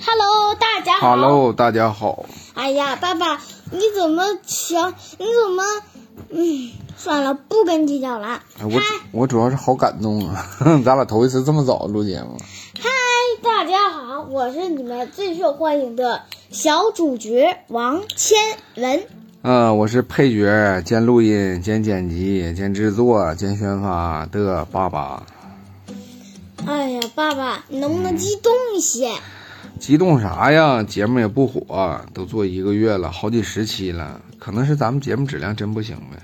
Hello，大家好。Hello，大家好。哎呀，爸爸，你怎么瞧？你怎么？嗯，算了，不跟你计较了。哎我我主要是好感动啊，咱俩头一次这么早录节目。嗨，大家好，我是你们最受欢迎的小主角王千文。嗯，我是配角兼录音兼剪辑兼制作兼宣发的爸爸。哎呀，爸爸，你能不能激动一些？激动啥呀？节目也不火，都做一个月了，好几十期了，可能是咱们节目质量真不行呗。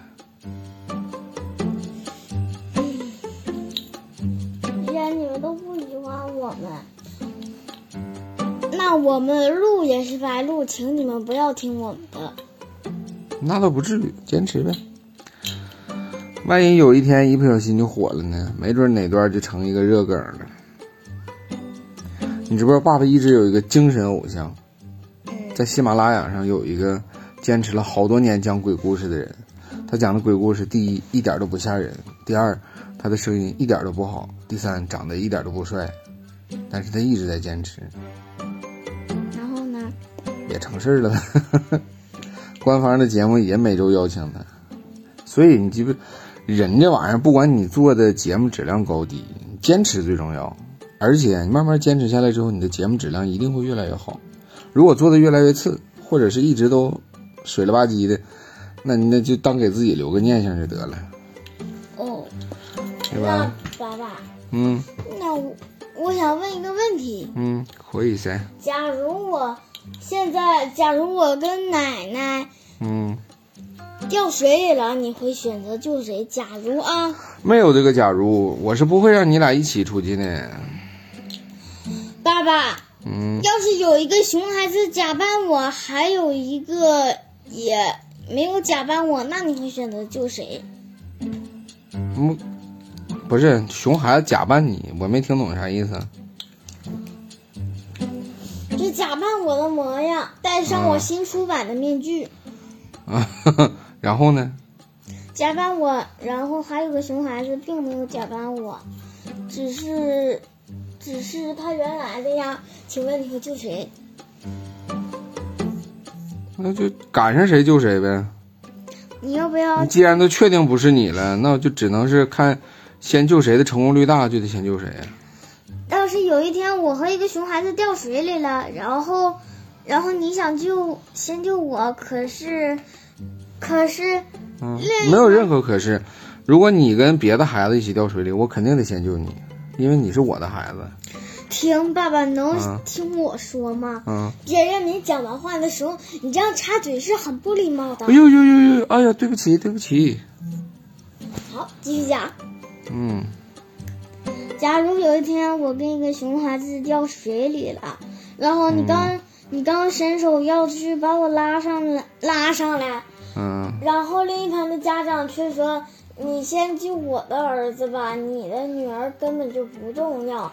既然你们都不喜欢我们，那我们录也是白录，请你们不要听我们的。那倒不至于，坚持呗。万一有一天一不小心就火了呢？没准哪段就成一个热梗了。你知不知道，爸爸一直有一个精神偶像，在喜马拉雅上有一个坚持了好多年讲鬼故事的人。他讲的鬼故事，第一一点都不吓人，第二他的声音一点都不好，第三长得一点都不帅，但是他一直在坚持，然后呢？也成事儿了。官方的节目也每周邀请他，所以你记不？人这玩意儿，不管你做的节目质量高低，坚持最重要。而且你慢慢坚持下来之后，你的节目质量一定会越来越好。如果做的越来越次，或者是一直都水了吧唧的，那你那就当给自己留个念想就得了，哦，对吧？爸爸，嗯那我我想问一个问题：嗯，可以噻。假如我现在，假如我跟奶奶嗯，掉水里了，你会选择救谁？假如啊，没有这个假如，我是不会让你俩一起出去的。爸爸，嗯，要是有一个熊孩子假扮我，还有一个也没有假扮我，那你会选择救谁？嗯，不是熊孩子假扮你，我没听懂啥意思。就假扮我的模样，戴上我新出版的面具，啊，然后呢？假扮我，然后还有个熊孩子并没有假扮我，只是，只是他原来的呀。请问你会救谁？那就赶上谁救谁呗。你要不要你既然都确定不是你了，那我就只能是看先救谁的成功率大，就得先救谁。要是有一天我和一个熊孩子掉水里了，然后，然后你想救先救我，可是，可是，嗯，没有任何可是。如果你跟别的孩子一起掉水里，我肯定得先救你，因为你是我的孩子。听爸爸能嗯听我说吗？嗯，别人没讲完话的时候，你这样插嘴是很不礼貌的哎。呦呦呦呦！哎呀，对不起对不起。好，继续讲。嗯假如有一天我跟一个熊孩子掉水里了，然后你刚、你刚伸手要去把我拉上来，拉上来，嗯然后另一旁的家长却说：“你先救我的儿子吧，你的女儿根本就不重要，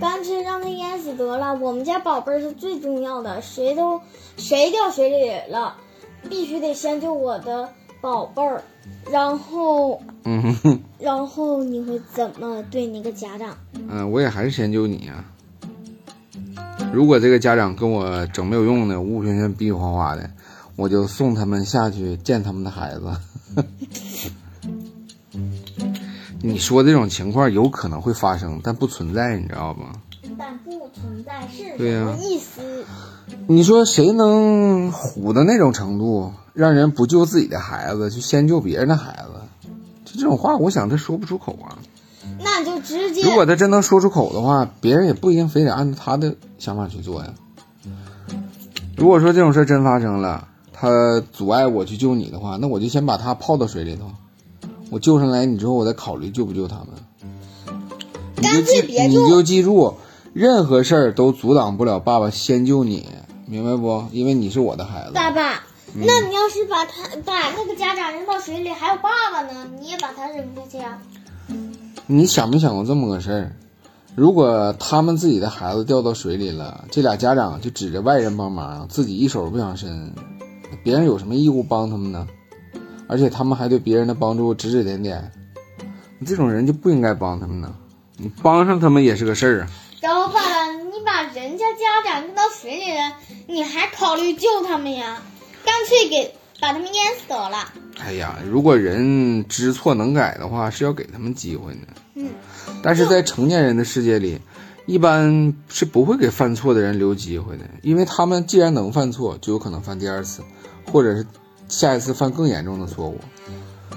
干脆让他淹死得了。我们家宝贝儿是最重要的，谁都谁掉水里了，必须得先救我的宝贝儿。然后，嗯然后你会怎么对那个家长？嗯，我也还是先救你啊。如果这个家长跟我整没有用的，五五圈圈、逼逼花花的，我就送他们下去见他们的孩子。你说这种情况有可能会发生，但不存在，你知道吗？但不存在是什么意思？你说谁能虎到那种程度，让人不救自己的孩子，去先救别人的孩子？就这种话，我想他说不出口啊。那就直接如果他真能说出口的话，别人也不一定非得按照他的想法去做呀。如果说这种事儿真发生了，他阻碍我去救你的话，那我就先把他泡到水里头，我救上来你之后，我再考虑救不救他们。你就记别你就记住，任何事儿都阻挡不了爸爸先救你，明白不？因为你是我的孩子。爸爸，那你要是把他把那个家长扔到水里，还有爸爸呢，你也把他扔下去啊？你想没想过这么个事儿？如果他们自己的孩子掉到水里了，这俩家长就指着外人帮忙，自己一手不想伸，别人有什么义务帮他们呢？而且他们还对别人的帮助指指点点，你这种人就不应该帮他们呢。你帮上他们也是个事儿啊。然后爸爸，你把人家家长扔到水里了，你还考虑救他们呀？干脆给把他们淹死得了。哎呀，如果人知错能改的话，是要给他们机会的。嗯，但是在成年人的世界里，一般是不会给犯错的人留机会的，因为他们既然能犯错，就有可能犯第二次，或者是下一次犯更严重的错误。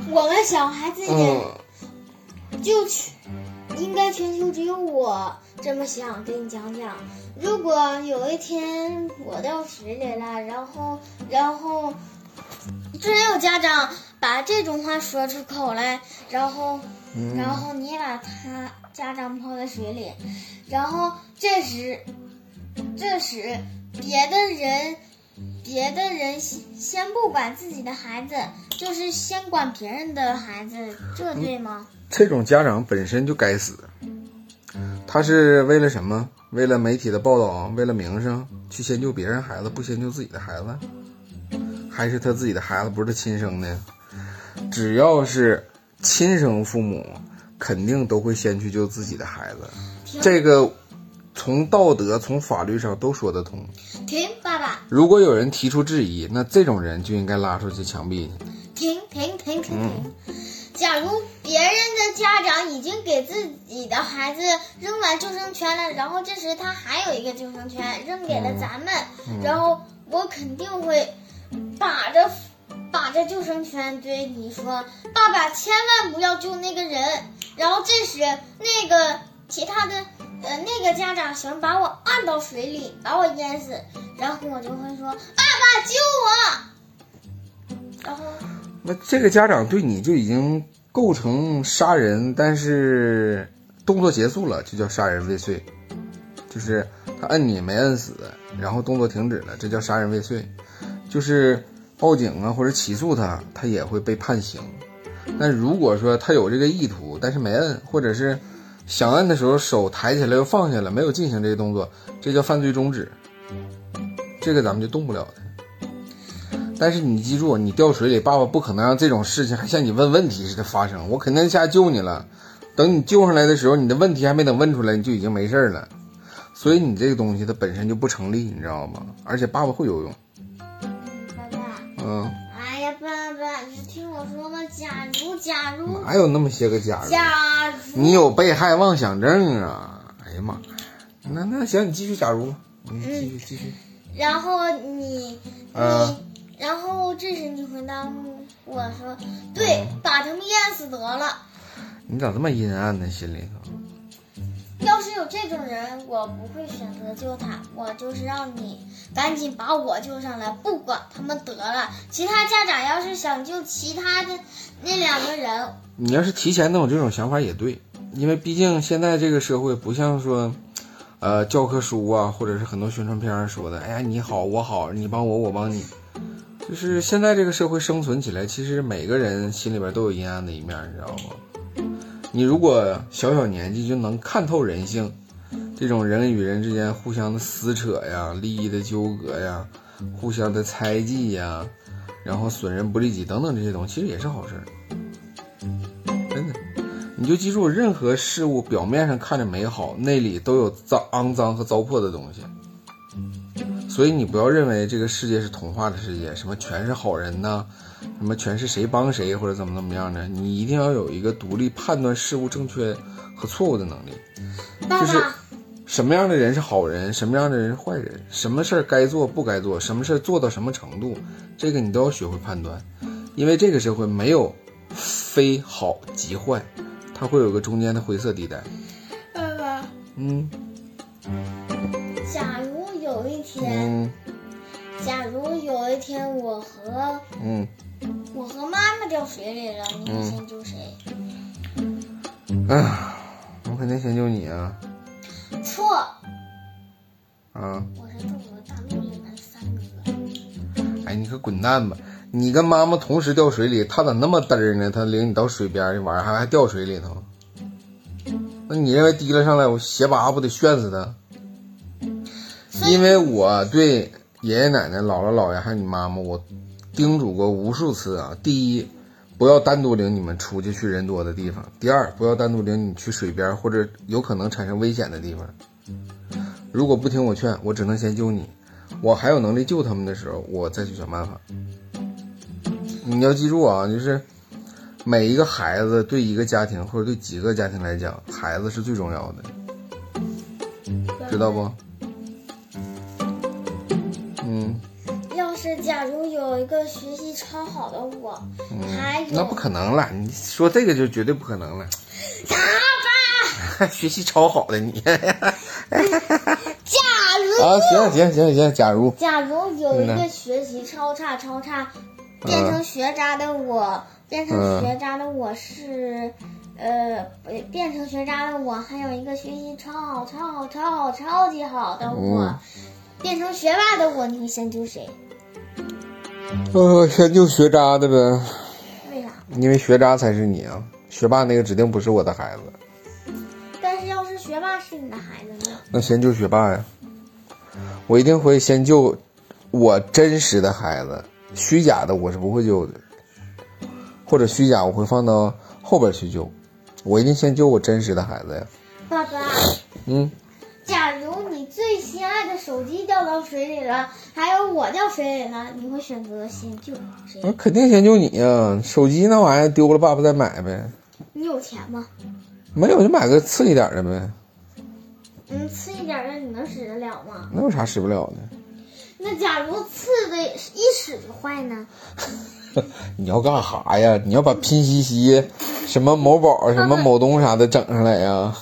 我们小孩子也嗯，就全应该全球只有我这么想。给你讲讲，如果有一天我掉水里了，然后然后真有家长把这种话说出口来，然后然后你把他家长泡在水里，然后这时这时别的人。别的人先先不管自己的孩子，就是先管别人的孩子，这对吗？这种家长本身就该死。他是为了什么？为了媒体的报道，为了名声去先救别人孩子，不先救自己的孩子？还是他自己的孩子不是他亲生的？只要是亲生父母，肯定都会先去救自己的孩子。这个从道德、从法律上都说得通。如果有人提出质疑，那这种人就应该拉出去枪毙。停停停停停！假如别人的家长已经给自己的孩子扔完救生圈了，然后这时他还有一个救生圈扔给了咱们，然后我肯定会把着把着救生圈对你说：“爸爸，千万不要救那个人。”然后这时那个其他的呃那个家长想把我按到水里，把我淹死，然后我就会说：“爸爸救我！”然后。那这个家长对你就已经构成杀人，但是动作结束了，就叫杀人未遂，就是他摁你没摁死，然后动作停止了，这叫杀人未遂，就是报警啊或者起诉他，他也会被判刑。那如果说他有这个意图，但是没摁，或者是想按的时候手抬起来又放下了，没有进行这个动作，这叫犯罪中止，这个咱们就动不了他。但是你记住，你掉水里，爸爸不可能让这种事情还像你问问题似的发生。我肯定下救你了，等你救上来的时候，你的问题还没等问出来，你就已经没事了。所以你这个东西它本身就不成立，你知道吗？而且爸爸会游泳。爸爸，嗯，哎呀，爸爸，你听我说嘛，假如假如哪有那么些个假如？假如你有被害妄想症啊！哎呀妈呀，那那行，你继续假如，你继续继续。然后你啊你，然后这时你回答我说，对，把他们淹死得了。你咋这么阴暗呢？心里头？要是有这种人，我不会选择救他，我就是让你赶紧把我救上来，不管他们得了。其他家长要是想救其他的那两个人，你要是提前能有这种想法也对，因为毕竟现在这个社会不像说，呃，教科书啊，或者是很多宣传片上说的，哎呀，你好我好，你帮我我帮你，就是现在这个社会生存起来，其实每个人心里边都有阴暗的一面，你知道吗？你如果小小年纪就能看透人性，这种人与人之间互相的撕扯呀、利益的纠葛呀、互相的猜忌呀，然后损人不利己等等这些东西，其实也是好事儿。你就记住，任何事物表面上看着美好，内里都有脏、肮脏和糟粕的东西。所以你不要认为这个世界是童话的世界，什么全是好人呐、什么全是谁帮谁或者怎么怎么样的，你一定要有一个独立判断事物正确和错误的能力。就是，什么样的人是好人，什么样的人是坏人，什么事儿该做不该做，什么事儿做到什么程度，这个你都要学会判断，因为这个社会没有非好即坏，它会有个中间的灰色地带。爸爸，嗯假如有一天，嗯假如有一天我和嗯，我和妈妈掉水里了，你会先救谁？哎呀，我肯定先救你啊错，啊！我是中国大陆里面三个。哎，你可滚蛋吧！你跟妈妈同时掉水里，她咋那么嘚儿呢？她领你到水边去玩儿，还还掉水里头。那你认为提了上来，我鞋拔不得炫死她？所以因为我对爷爷奶奶、姥姥姥爷还有你妈妈，我叮嘱过无数次啊。第一，不要单独领你们出去去人多的地方；第二，不要单独领你去水边或者有可能产生危险的地方。如果不听我劝，我只能先救你。我还有能力救他们的时候，我再去想办法。你要记住啊，就是每一个孩子对一个家庭或者对几个家庭来讲，孩子是最重要的，知道不？嗯，要是假如有一个学习超好的我，还嗯那不可能了。你说这个就绝对不可能了。爸 爸，学习超好的你 假如啊，行行行行，假如假如有一嗯个学习超差超差，变成学渣的我，变成嗯学渣的我是，呃，不变成学渣的我，还有一个学习超好超好超好超级好的我，嗯变成学霸的我，你会先救谁？呃，先救学渣的呗，为啥？因为学渣才是你啊，学霸那个指定不是我的孩子，但是要是学霸是你的孩子呢？那先救学霸呀。我一定会先救我真实的孩子，虚假的我是不会救的，或者虚假我会放到后边去救，我一定先救我真实的孩子呀。爸爸，嗯，假如你最心爱的手机掉到水里了，还有我掉水里了，你会选择先救谁？我肯定先救你呀。手机那玩意儿丢了，爸爸再买呗，你有钱吗？没有就买个次一点的呗，嗯，次一点的你能使得了吗？那有啥使不了的？那假如刺的一使就坏呢？你要干啥呀？你要把拼夕夕、什么某宝、什么某东啥的整上来呀？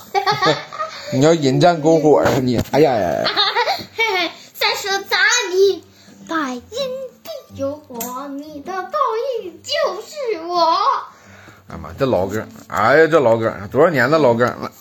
你要引战篝火啊你！哎呀呀呀！嘿嘿，再说咋地？百因必有果，你的报应就是我。哎妈，这老梗，哎呀，这老梗，多少年的老梗了。